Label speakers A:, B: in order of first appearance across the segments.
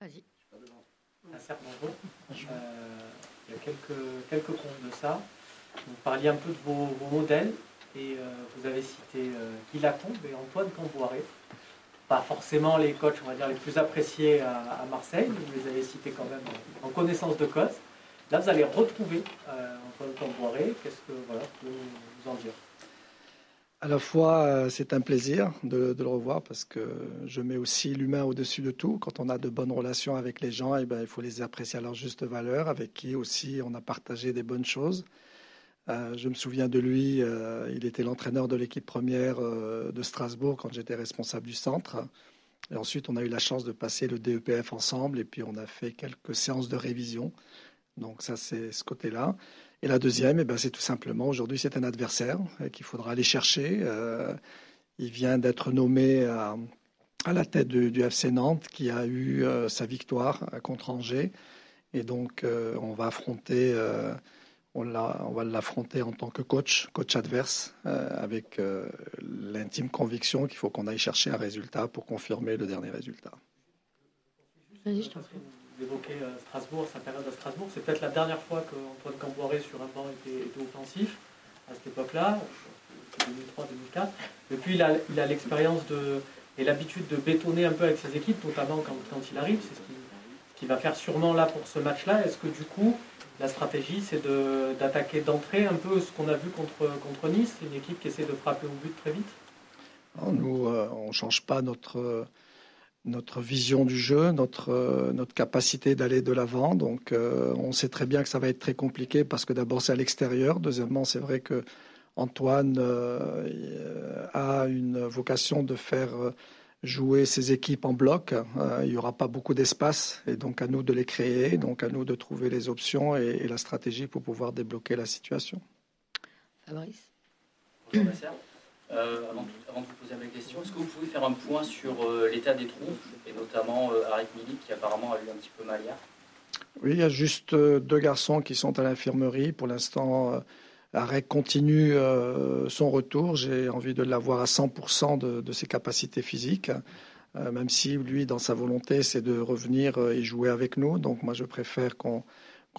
A: Vas-y.
B: Un certain nombre. Euh, il y a quelques, quelques comptes de ça. Vous parliez un peu de vos, modèles et euh, vous avez cité euh, Guy Lacombe et Antoine Camboiré. Pas forcément les coachs, on va dire, les plus appréciés à, Marseille, mais vous les avez cités quand même en, connaissance de cause. Là, vous allez retrouver euh, Antoine Camboiré. Qu'est-ce que voilà, vous, vous en dire?
C: À la fois, euh, c'est un plaisir de, le revoir parce que je mets aussi l'humain au-dessus de tout. Quand on a de bonnes relations avec les gens, eh ben, il faut les apprécier à leur juste valeur, avec qui aussi on a partagé des bonnes choses. Euh, je me souviens de lui, euh, il était l'entraîneur de l'équipe première de Strasbourg quand j'étais responsable du centre. Et ensuite, on a eu la chance de passer le DEPF ensemble et puis on a fait quelques séances de révision. Donc ça, c'est ce côté-là. Et la deuxième, eh ben, c'est tout simplement, aujourd'hui, c'est un adversaire euh, qu'il faudra aller chercher. Euh, il vient d'être nommé à, la tête du, FC Nantes, qui a eu euh, sa victoire contre Angers. Et donc, on va affronter, on, on, va l'affronter en tant que coach, coach adverse, avec l'intime conviction qu'il faut qu'on aille chercher un résultat pour confirmer le dernier résultat.
B: Vas-y, je t'en prie évoquez euh, Strasbourg, sa période à Strasbourg. C'est peut-être la dernière fois qu'Antoine Camboiré sur un banc était, offensif à cette époque-là, 2003-2004. Et puis il a l'expérience et l'habitude de bétonner un peu avec ses équipes, notamment quand, il arrive. C'est ce qu'il va faire sûrement là pour ce match-là. Est-ce que du coup, la stratégie, c'est d'attaquer d'entrée un peu ce qu'on a vu contre, contre Nice, une équipe qui essaie de frapper au but très vite?
C: Nous, euh, on ne change pas notre notre vision du jeu, notre, euh, notre capacité d'aller de l'avant. Donc euh, on sait très bien que ça va être très compliqué parce que d'abord c'est à l'extérieur. Deuxièmement, c'est vrai que Antoine euh, a une vocation de faire jouer ses équipes en bloc. il n'y aura pas beaucoup d'espace et donc à nous de les créer, donc à nous de trouver les options et, la stratégie pour pouvoir débloquer la situation.
A: Fabrice?
D: Bonjour, euh, avant, de vous poser ma question, est-ce que vous pouvez faire un point sur euh, l'état des troupes, et notamment euh, Arek Milik, qui apparemment a eu un petit peu mal hier?
C: Oui, il y a juste deux garçons qui sont à l'infirmerie. Pour l'instant, Arek continue son retour. J'ai envie de l'avoir à 100% de, ses capacités physiques, même si lui, dans sa volonté, c'est de revenir et jouer avec nous. Donc moi, je préfère qu'on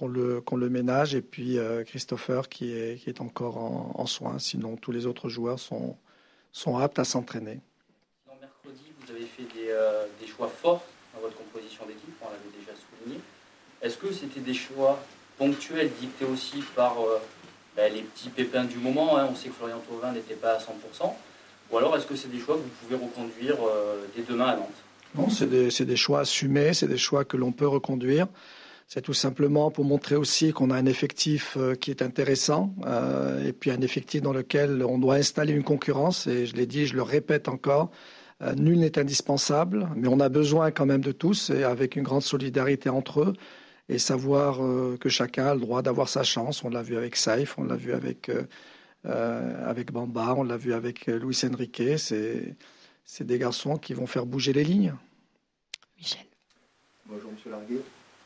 C: le, le, ménage. Et puis Christopher qui est, qui est encore en, en, soins. Sinon, tous les autres joueurs sont, sont aptes à s'entraîner.
D: mercredi, vous avez fait euh, des, choix forts dans votre composition d'équipe, on l'avait déjà souligné. Est-ce que c'était des choix ponctuels dictés aussi par euh, ben, les petits pépins du moment hein? On sait que Florian Thauvin n'était pas à 100%. Ou alors est-ce que c'est des choix que vous pouvez reconduire euh, dès demain à Nantes?
C: Non, c'est des, des, choix assumés, c'est des choix que l'on peut reconduire. C'est tout simplement pour montrer aussi qu'on a un effectif euh, qui est intéressant euh, et puis un effectif dans lequel on doit installer une concurrence. Et je l'ai dit, je le répète encore, euh, nul n'est indispensable, mais on a besoin quand même de tous et avec une grande solidarité entre eux et savoir que chacun a le droit d'avoir sa chance. On l'a vu avec Saif, on l'a vu avec, avec Bamba, on l'a vu avec Luis Enrique. C'est, c'est des garçons qui vont faire bouger les lignes.
A: Michel.
E: Bonjour Monsieur Larguet.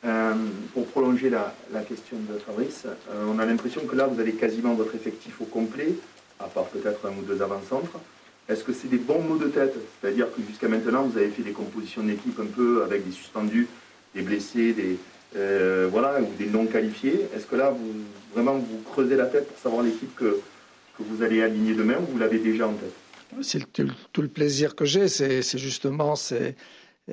E: Euh, pour prolonger la, question de Fabrice, euh, on a l'impression que là, vous avez quasiment votre effectif au complet, à part peut-être un ou deux avant-centres. Est-ce que c'est des bons mots de tête? C'est-à-dire que jusqu'à maintenant, vous avez fait des compositions d'équipe un peu avec des suspendus, des blessés, des, euh, voilà, ou des non qualifiés. Est-ce que là, vous, vraiment, vous creusez la tête pour savoir l'équipe que, que vous allez aligner demain ou vous l'avez déjà en tête?
C: C'est tout le plaisir que j'ai, c'est justement... c'est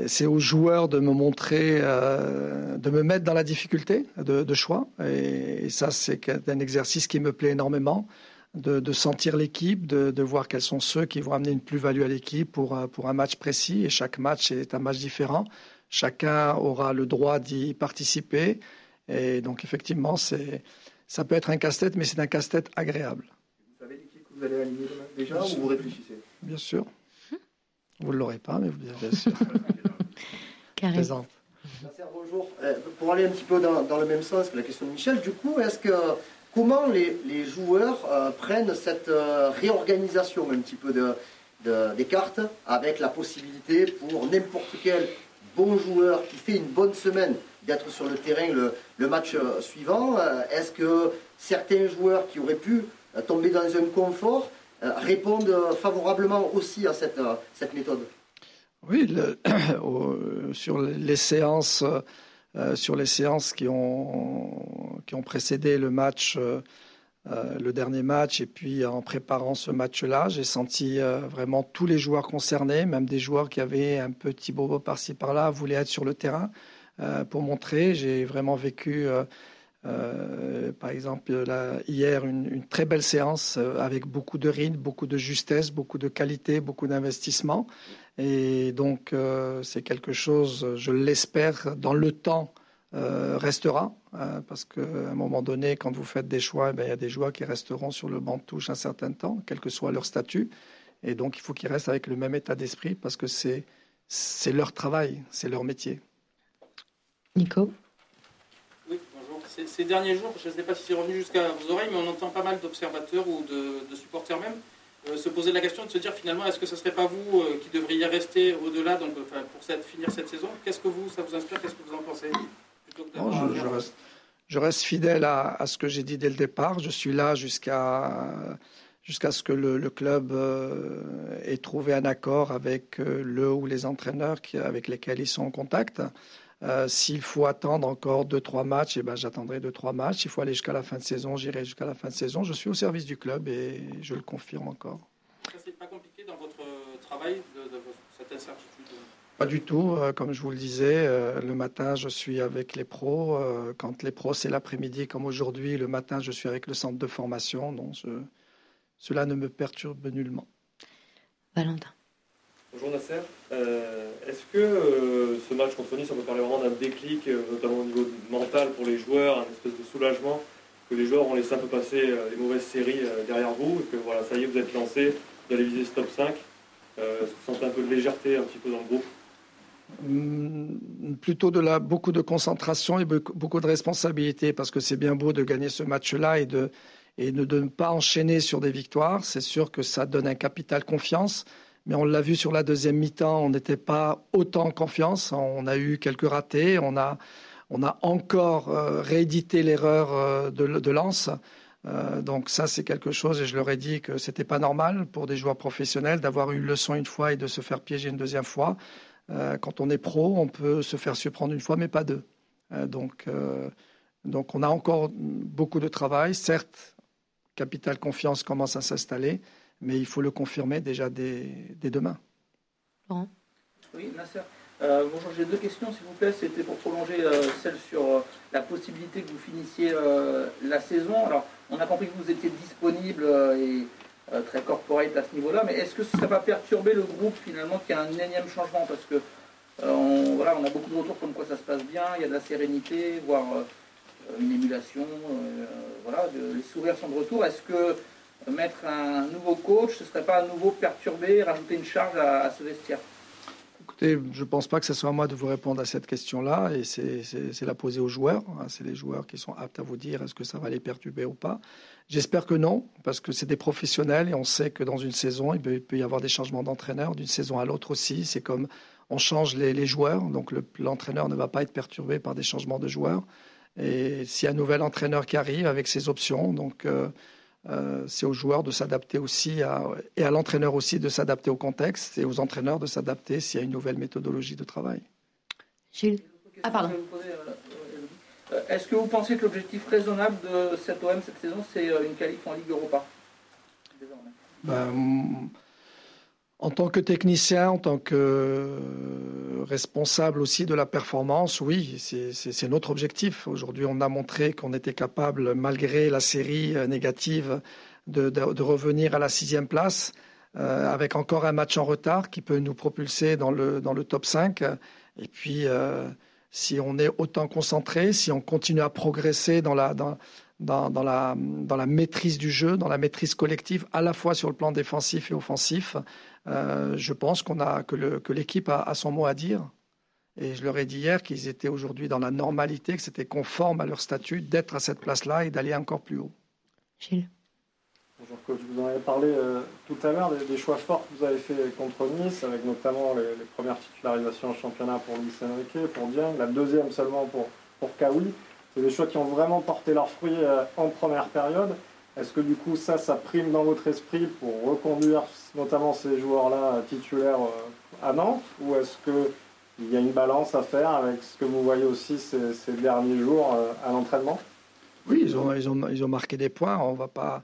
C: c'est aux joueurs de me montrer, euh, de me mettre dans la difficulté de, choix. Et, ça, c'est un exercice qui me plaît énormément, de, sentir l'équipe, de, voir quels sont ceux qui vont amener une plus-value à l'équipe pour, euh, pour un match précis. Et chaque match est un match différent. Chacun aura le droit d'y participer. Et donc, effectivement, c'est, ça peut être un casse-tête, mais c'est un casse-tête agréable.
E: Vous savez l'équipe que vous allez aligner demain déjà ou vous réfléchissez?
C: Bien sûr. Vous ne l'aurez pas, mais vous bien sûr.
A: Présente.
F: bonjour. Euh, pour aller un petit peu dans, le même sens que la question de Michel, du coup, est-ce que comment les, joueurs euh, prennent cette euh, réorganisation un petit peu de, des cartes avec la possibilité pour n'importe quel bon joueur qui fait une bonne semaine d'être sur le terrain le, match suivant Est-ce que certains joueurs qui auraient pu tomber dans un confort répondent favorablement aussi à cette, cette méthode
C: Oui, sur les séances, sur les séances qui ont, qui ont précédé le match, le dernier match, et puis en préparant ce match-là, j'ai senti vraiment tous les joueurs concernés, même des joueurs qui avaient un petit bobo par-ci par-là, voulaient être sur le terrain pour montrer. J'ai vraiment vécu euh, par exemple, hier, une, très belle séance euh, avec beaucoup de rythme, beaucoup de justesse, beaucoup de qualité, beaucoup d'investissement. Et donc, euh, c'est quelque chose, je l'espère, dans le temps, restera. parce qu'à un moment donné, quand vous faites des choix, eh ben, il y a des joueurs qui resteront sur le banc de touche un certain temps, quel que soit leur statut. Et donc, il faut qu'ils restent avec le même état d'esprit parce que c'est leur travail, c'est leur métier.
A: Nico?
G: Ces, derniers jours, je ne sais pas si c'est revenu jusqu'à vos oreilles, mais on entend pas mal d'observateurs ou de, supporters même euh, se poser la question de se dire finalement, est-ce que ce ne serait pas vous euh, qui devriez rester au-delà donc, pour cette, finir cette saison? Qu'est-ce que vous, ça vous inspire? Qu'est-ce que vous en pensez?
C: Je, reste, fidèle à, ce que j'ai dit dès le départ. Je suis là jusqu'à jusqu'à ce que le, club euh, ait trouvé un accord avec le ou les entraîneurs avec lesquels ils sont en contact. Euh, s'il faut attendre encore deux trois matchs, eh ben, j'attendrai deux trois matchs. S'il faut aller jusqu'à la fin de saison, j'irai jusqu'à la fin de saison. Je suis au service du club et je le confirme encore.
G: Ça, c'est pas compliqué dans votre travail, de, cette incertitude
C: Pas du tout. Euh, comme je vous le disais, euh, le matin, je suis avec les pros. quand les pros, c'est l'après-midi, comme aujourd'hui, le matin, je suis avec le centre de formation. Donc, cela ne me perturbe nullement.
A: Valentin.
H: Bonjour Nasser. Euh, est-ce que euh, ce match contre Nice, on peut parler vraiment d'un déclic, euh, notamment au niveau mental pour les joueurs, un espèce de soulagement, que les joueurs ont laissé un peu passer les mauvaises séries derrière vous, et que voilà, ça y est, vous êtes lancé, vous allez viser ce top 5 Est-ce que vous sentez un peu de légèreté un petit peu dans le groupe?
C: Hmm, plutôt de la, beaucoup de concentration et beaucoup de responsabilité parce que c'est bien beau de gagner ce match-là et de, et de ne pas enchaîner sur des victoires. C'est sûr que ça donne un capital confiance. Mais on l'a vu sur la deuxième mi-temps, on n'était pas autant en confiance. On a eu quelques ratés. On a, on a encore euh, réédité l'erreur euh, de, de Lens. Euh, donc ça, c'est quelque chose, et je leur ai dit que c'était pas normal pour des joueurs professionnels d'avoir eu une leçon une fois et de se faire piéger une deuxième fois. quand on est pro, on peut se faire surprendre une fois, mais pas deux. donc, donc on a encore beaucoup de travail. Certes, capital confiance commence à s'installer mais il faut le confirmer déjà dès, demain.
A: Laurent
I: Oui, Nasser. Euh, bonjour, j'ai deux questions, s'il vous plaît. C'était pour prolonger euh, celle sur euh, la possibilité que vous finissiez la saison. Alors, on a compris que vous étiez disponible et très corporate à ce niveau-là, mais est-ce que ça va perturber le groupe finalement qu'il y a un énième changement? Parce que on, voilà, on a beaucoup de retours comme quoi ça se passe bien, il y a de la sérénité, voire une émulation. voilà, les sourires sont de retour. Est-ce que mettre un nouveau coach, ce ne serait pas à nouveau perturber, rajouter une charge à, ce vestiaire
C: Écoutez, je ne pense pas que ce soit à moi de vous répondre à cette question-là, et c'est la poser aux joueurs. Hein. C'est les joueurs qui sont aptes à vous dire est-ce que ça va les perturber ou pas. J'espère que non, parce que c'est des professionnels et on sait que dans une saison, il peut, y avoir des changements d'entraîneur, d'une saison à l'autre aussi. C'est comme on change les, joueurs, donc l'entraîneur ne va pas être perturbé par des changements de joueurs. Et s'il y a un nouvel entraîneur qui arrive avec ses options, donc. Euh, euh, c'est aux joueurs de s'adapter aussi et à l'entraîneur aussi de s'adapter au contexte et aux entraîneurs de s'adapter s'il y a une nouvelle méthodologie de travail.
A: Gilles Ah, pardon.
I: Euh, est-ce que vous pensez que l'objectif raisonnable de cette OM cette saison, c'est euh, une qualif en Ligue Europa?
C: Ben, en tant que technicien, en tant que responsable aussi de la performance, oui, c'est notre objectif. Aujourd'hui, on a montré qu'on était capable, malgré la série négative, de, revenir à la sixième place, euh, avec encore un match en retard qui peut nous propulser dans le, dans le top 5. Et puis, euh, si on est autant concentré, si on continue à progresser dans la, dans, dans, la, dans la maîtrise du jeu, dans la maîtrise collective, à la fois sur le plan défensif et offensif, euh, je pense qu'on a, que l'équipe a, a, son mot à dire. Et je leur ai dit hier qu'ils étaient aujourd'hui dans la normalité, que c'était conforme à leur statut d'être à cette place-là et d'aller encore plus haut.
A: Gilles
H: Bonjour coach, vous en avez parlé euh, tout à l'heure des, choix forts que vous avez fait contre Nice, avec notamment les, premières titularisations en championnat pour Luis Enrique, pour Dieng, la deuxième seulement pour, pour Kawi. C'est des choix qui ont vraiment porté leurs fruits euh, en première période. Est-ce que du coup ça, ça prime dans votre esprit pour reconduire notamment ces joueurs-là titulaires euh,
J: à Nantes ou est-ce qu'il y a une balance à faire avec ce que vous voyez aussi ces, derniers jours à l'entraînement?
C: Oui, ils ont, marqué des points. On va pas.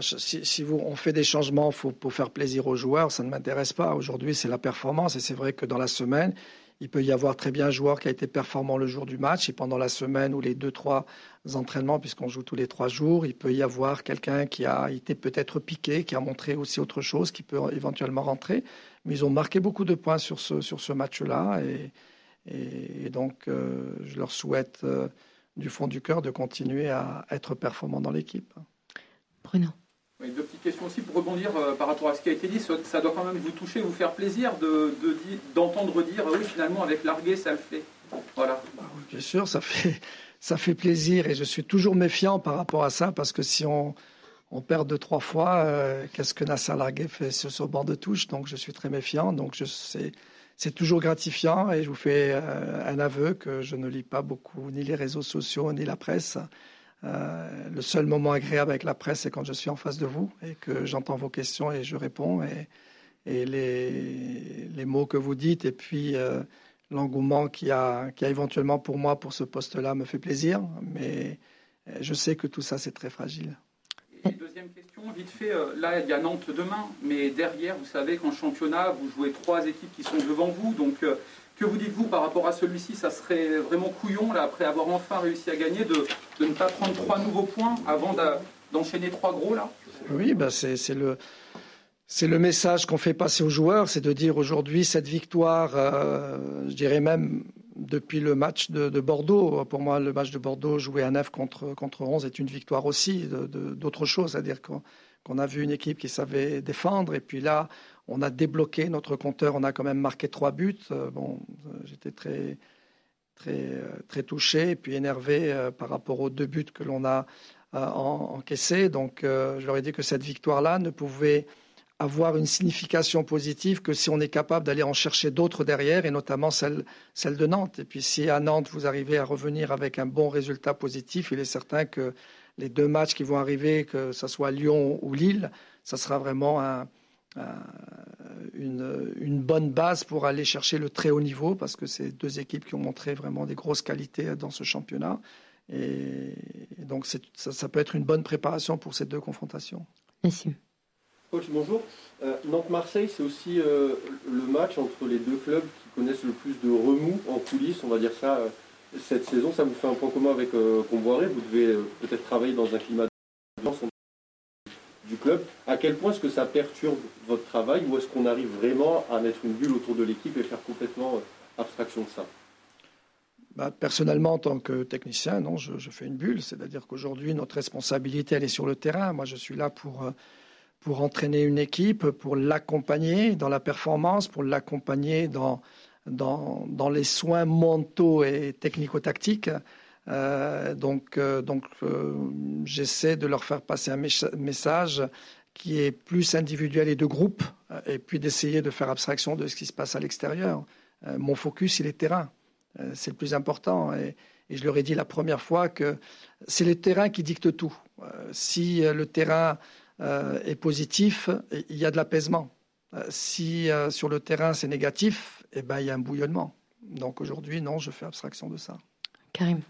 C: Si, vous, on fait des changements pour faire plaisir aux joueurs, ça ne m'intéresse pas. Aujourd'hui, c'est la performance et c'est vrai que dans la semaine, il peut y avoir très bien un joueur qui a été performant le jour du match et pendant la semaine ou les deux, trois entraînements, puisqu'on joue tous les trois jours, il peut y avoir quelqu'un qui a été peut-être piqué, qui a montré aussi autre chose, qui peut éventuellement rentrer. Mais ils ont marqué beaucoup de points sur ce, sur ce match-là et, donc euh, je leur souhaite euh, du fond du cœur de continuer à être performants dans l'équipe.
A: Bruno
I: deux petites questions aussi pour rebondir euh, par rapport à ce qui a été dit. Ça doit quand même vous toucher, vous faire plaisir d'entendre de, dire oui, finalement, avec Largué, ça le fait. Voilà.
C: Bah bien sûr, ça fait, ça fait plaisir et je suis toujours méfiant par rapport à ça parce que si on, perd deux, trois fois, euh, qu'est-ce que Nasser Largué fait sur ce bord de touche? Donc je suis très méfiant. Donc. C'est toujours gratifiant et je vous fais euh, un aveu que je ne lis pas beaucoup ni les réseaux sociaux ni la presse. Euh, le seul moment agréable avec la presse, c'est quand je suis en face de vous et que j'entends vos questions et je réponds. Et, les, mots que vous dites et puis euh, l'engouement qu'il y, a éventuellement pour moi pour ce poste-là me fait plaisir. Mais euh, je sais que tout ça, c'est très fragile.
I: deuxième question, vite fait, là il y a Nantes demain, mais derrière, vous savez qu'en championnat, vous jouez trois équipes qui sont devant vous. Donc que vous dites-vous par rapport à celui-ci Ça serait vraiment couillon, là, après avoir enfin réussi à gagner, de, de ne pas prendre trois nouveaux points avant d'enchaîner trois gros, là?
C: Oui, bah c'est le... C'est le message qu'on fait passer aux joueurs, c'est de dire aujourd'hui cette victoire, euh, je dirais même depuis le match de, Bordeaux. Pour moi, le match de Bordeaux joué à 9 contre, contre 11 est une victoire aussi d'autre chose, c'est-à-dire a vu une équipe qui savait défendre et puis là, on a débloqué notre compteur, on a quand même marqué trois buts. Euh, bon, j'étais très, très, euh, très touché et puis énervé euh, par rapport aux deux buts que l'on a encaissés. Donc, je leur ai dit que cette victoire-là ne pouvait avoir une signification positive que si on est capable d'aller en chercher d'autres derrière, et notamment celle, celle de Nantes. Et puis si à Nantes, vous arrivez à revenir avec un bon résultat positif, il est certain que les deux matchs qui vont arriver, que ce soit Lyon ou Lille, ça sera vraiment un, euh, une, une, bonne base pour aller chercher le très haut niveau, parce que c'est deux équipes qui ont montré vraiment des grosses qualités dans ce championnat. Et, donc ça, ça, peut être une bonne préparation pour ces deux confrontations.
A: Merci.
K: Coach, bonjour. Euh, Nantes-Marseille, c'est aussi euh, le match entre les deux clubs qui connaissent le plus de remous en coulisses, on va dire ça, cette saison. Ça vous fait un point commun avec Comboiré? Vous devez peut-être travailler dans un climat du club. À quel point est-ce que ça perturbe votre travail ou est-ce qu'on arrive vraiment à mettre une bulle autour de l'équipe et faire complètement euh, abstraction de ça?
C: Bah, personnellement, en tant que technicien, non, je, fais une bulle. C'est-à-dire qu'aujourd'hui, notre responsabilité, elle est sur le terrain. Moi, je suis là pour, euh, pour entraîner une équipe, pour l'accompagner dans la performance, pour l'accompagner dans, dans, les soins mentaux et technico-tactiques. Euh, donc, euh, donc euh, j'essaie de leur faire passer un message qui est plus individuel et de groupe, et puis d'essayer de faire abstraction de ce qui se passe à l'extérieur. mon focus, il est terrain. c'est le plus important. Et, je leur ai dit la première fois que c'est le terrain qui dicte tout. si le terrain est positif, il y a de l'apaisement. Si sur le terrain c'est négatif, eh ben, il y a un bouillonnement. Donc aujourd'hui, non, je fais abstraction de ça.
A: Karim.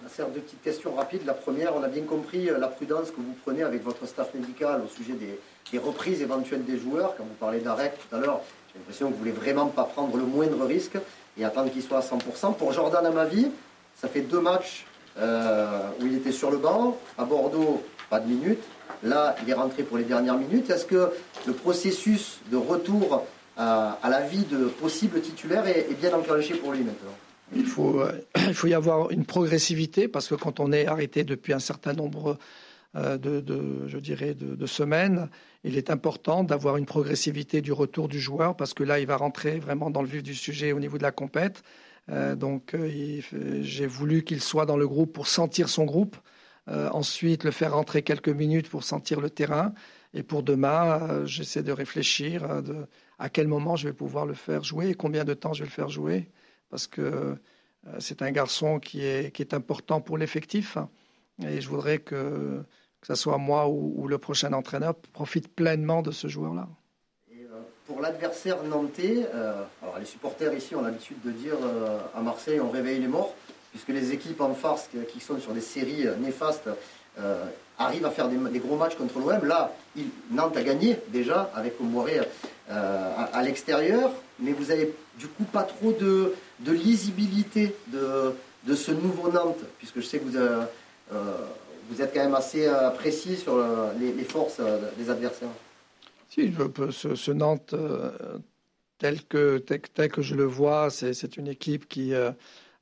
F: On deux petites questions rapides. La première, on a bien compris euh, la prudence que vous prenez avec votre staff médical au sujet des, reprises éventuelles des joueurs. Quand vous parlez d'arrêt tout à l'heure, j'ai l'impression que vous voulez vraiment pas prendre le moindre risque et attendre qu'il soit à 100%. Pour Jordan Amavi, ça fait deux matchs euh, où il était sur le banc. À Bordeaux, pas de minutes. Là, il est rentré pour les dernières minutes. Est-ce que le processus de retour à, la vie de possible titulaire est bien enclenché pour lui maintenant?
C: Il faut, euh, il faut y avoir une progressivité parce que quand on est arrêté depuis un certain nombre euh, de, je dirais, de, semaines, il est important d'avoir une progressivité du retour du joueur parce que là, il va rentrer vraiment dans le vif du sujet au niveau de la compète. Euh, donc, j'ai voulu qu'il soit dans le groupe pour sentir son groupe. Ensuite, le faire rentrer quelques minutes pour sentir le terrain. Et pour demain, j'essaie de réfléchir de, à quel moment je vais pouvoir le faire jouer et combien de temps je vais le faire jouer parce que euh, c'est un garçon qui est, important pour l'effectif. Et je voudrais que, ce soit moi ou, le prochain entraîneur profite pleinement de ce joueur-là.
F: Euh, pour pour l'adversaire nantais, alors les supporters ici ont l'habitude de dire à Marseille on réveille les morts, puisque les équipes en farce qui sont sur des séries néfastes arrivent à faire des, gros matchs contre l'OM. Là, Nantes a gagné déjà avec Comboiré à, l'extérieur, mais vous avez du coup pas trop de, lisibilité de, ce nouveau Nantes, puisque je sais que vous, êtes quand même assez euh, précis sur euh, les, forces euh, des adversaires.
C: Si, ce, ce, Nantes, tel, que, tel, que je le vois, c'est une équipe qui,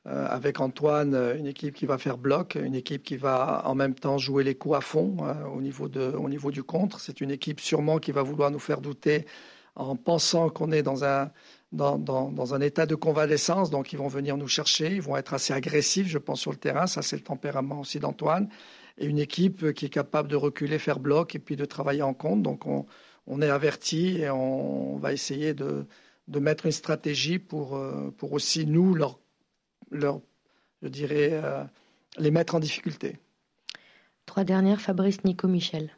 C: avec Antoine, une équipe qui va faire bloc, une équipe qui va en même temps jouer les coups à fond au, niveau de, au niveau du contre. C'est une équipe sûrement qui va vouloir nous faire douter en pensant qu'on est dans un, dans, dans, dans, un état de convalescence, donc ils vont venir nous chercher, ils vont être assez agressifs, je pense, sur le terrain. Ça, c'est le tempérament aussi d'Antoine et une équipe qui est capable de reculer, faire bloc et puis de travailler en compte. Donc on, on est averti et on va essayer de, de mettre une stratégie pour, euh, pour aussi nous, leur, leur, je dirais, euh, les mettre en difficulté.
A: Trois dernières, Fabrice, Nico, Michel.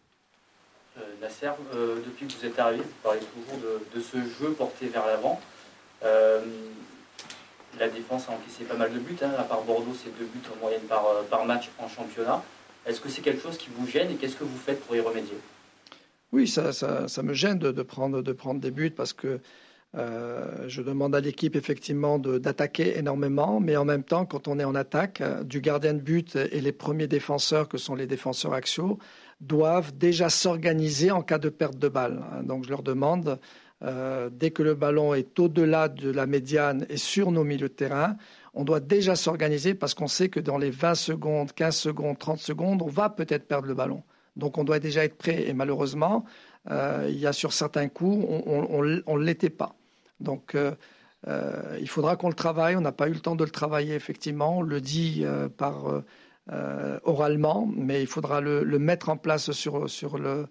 D: Euh, Nasser, depuis que vous êtes arrivé, vous parlez toujours de, de ce jeu porté vers l'avant. la défense a encaissé pas mal de buts, hein. à part Bordeaux, c'est deux buts en moyenne par, par match en championnat. Est-ce que c'est quelque chose qui vous gêne et qu'est-ce que vous faites pour y remédier?
C: Oui, ça, ça, me gêne de, prendre, de prendre des buts parce que euh, je demande à l'équipe effectivement d'attaquer énormément, mais en même temps, quand on est en attaque, euh, du gardien de but et les premiers défenseurs, que sont les défenseurs axiaux, doivent déjà s'organiser en cas de perte de balle. Donc je leur demande, euh, dès que le ballon est au-delà de la médiane et sur nos milieux de terrain, on doit déjà s'organiser parce qu'on sait que dans les 20 secondes, 15 secondes, 30 secondes, on va peut-être perdre le ballon. Donc on doit déjà être prêt. Et malheureusement, il y a sur certains coups, on ne l'était pas. Donc euh, euh, il faudra qu'on le travaille. On n'a pas eu le temps de le travailler, effectivement. On le dit par oralement, mais il faudra le, mettre en place sur, sur, le,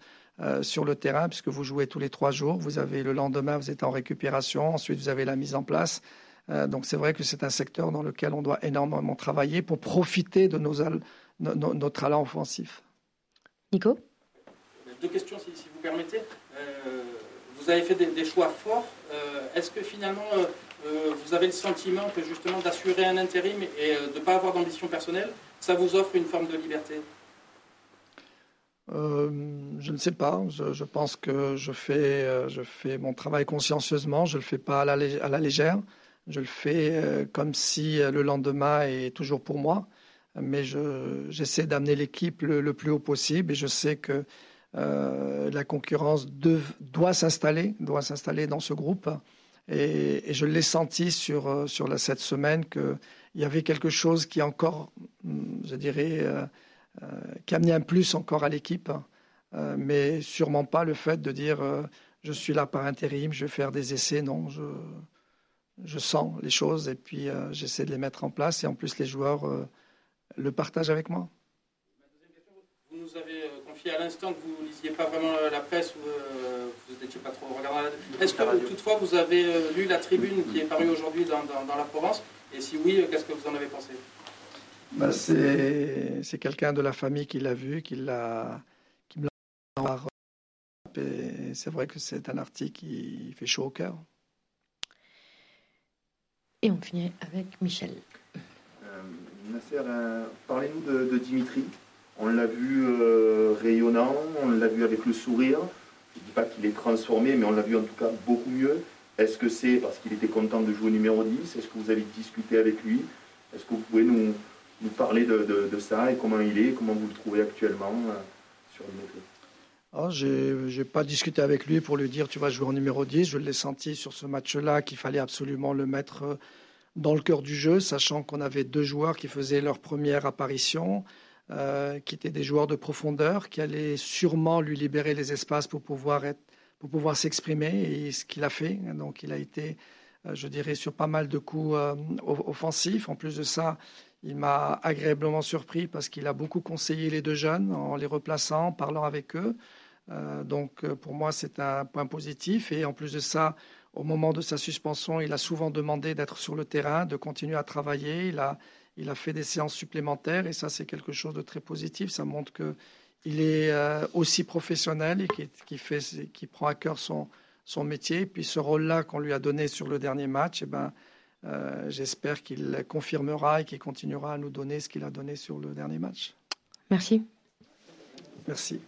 C: sur le terrain, puisque vous jouez tous les trois jours. Vous avez le lendemain, vous êtes en récupération. Ensuite, vous avez la mise en place. Euh, donc c'est vrai que c'est un secteur dans lequel on doit énormément travailler pour profiter de nos, nos, talents offensifs.
A: Nico?
G: Deux questions, si, vous permettez. Euh, vous avez fait des, choix forts. Euh, est-ce que finalement, vous avez le sentiment que justement d'assurer un intérim et de ne pas avoir d'ambition personnelle, ça vous offre une forme de liberté?
C: Je ne sais pas. Je, pense que je fais, je fais mon travail consciencieusement. Je ne le fais pas à la, légère. Je le fais euh, comme si euh, le lendemain est toujours pour moi, mais j'essaie d'amener l'équipe le, plus haut possible et je sais que euh, la concurrence doit s'installer, doit s'installer dans ce groupe. Et, je l'ai senti sur, la, cette semaine qu'il y avait quelque chose qui encore, je dirais, qui amenait un plus encore à l'équipe, mais sûrement pas le fait de dire je suis là par intérim, je vais faire des essais. Non, je, je sens les choses et puis euh, j'essaie de les mettre en place. Et en plus, les joueurs euh, le partagent avec moi.
G: Vous nous avez euh, confié à l'instant que vous lisiez pas vraiment la presse ou vous n'étiez pas trop regardant Est-ce que toutefois vous avez lu la tribune qui est parue aujourd'hui dans, la Provence? Et si oui, qu'est-ce que vous en avez pensé?
C: Bah, C'est quelqu'un de la famille qui l'a vu, qui, l'a, qui me l'a et c'est vrai que c'est un article qui fait chaud au cœur.
A: Et on finit avec Michel.
E: Euh, Nasser, euh, parlez-nous de, Dimitri. On l'a vu euh, rayonnant, on l'a vu avec le sourire. Je ne dis pas qu'il est transformé, mais on l'a vu en tout cas beaucoup mieux. Est-ce que c'est parce qu'il était content de jouer numéro 10 Est-ce que vous avez discuté avec lui? Est-ce que vous pouvez nous, parler de, ça et comment il est, comment vous le trouvez actuellement sur Dimitri
C: Oh, je n'ai pas discuté avec lui pour lui dire tu vas jouer en numéro 10. Je l'ai senti sur ce match-là qu'il fallait absolument le mettre euh, dans le cœur du jeu, sachant qu'on avait deux joueurs qui faisaient leur première apparition, euh, qui étaient des joueurs de profondeur, qui allaient sûrement lui libérer les espaces pour pouvoir, pour pouvoir s'exprimer, et ce qu'il a fait. Donc il a été, euh, je dirais, sur pas mal de coups offensifs. En plus de ça, il m'a agréablement surpris parce qu'il a beaucoup conseillé les deux jeunes en les replaçant, en parlant avec eux. Euh, donc euh, pour moi, c'est un point positif. Et en plus de ça, au moment de sa suspension, il a souvent demandé d'être sur le terrain, de continuer à travailler. Il a, il a fait des séances supplémentaires et ça, c'est quelque chose de très positif. Ça montre qu'il est euh, aussi professionnel et qui, fait, qui prend à cœur son, son métier. Et puis ce rôle-là qu'on lui a donné sur le dernier match, eh ben, euh, j'espère qu'il confirmera et qu'il continuera à nous donner ce qu'il a donné sur le dernier match.
A: Merci.
C: Merci.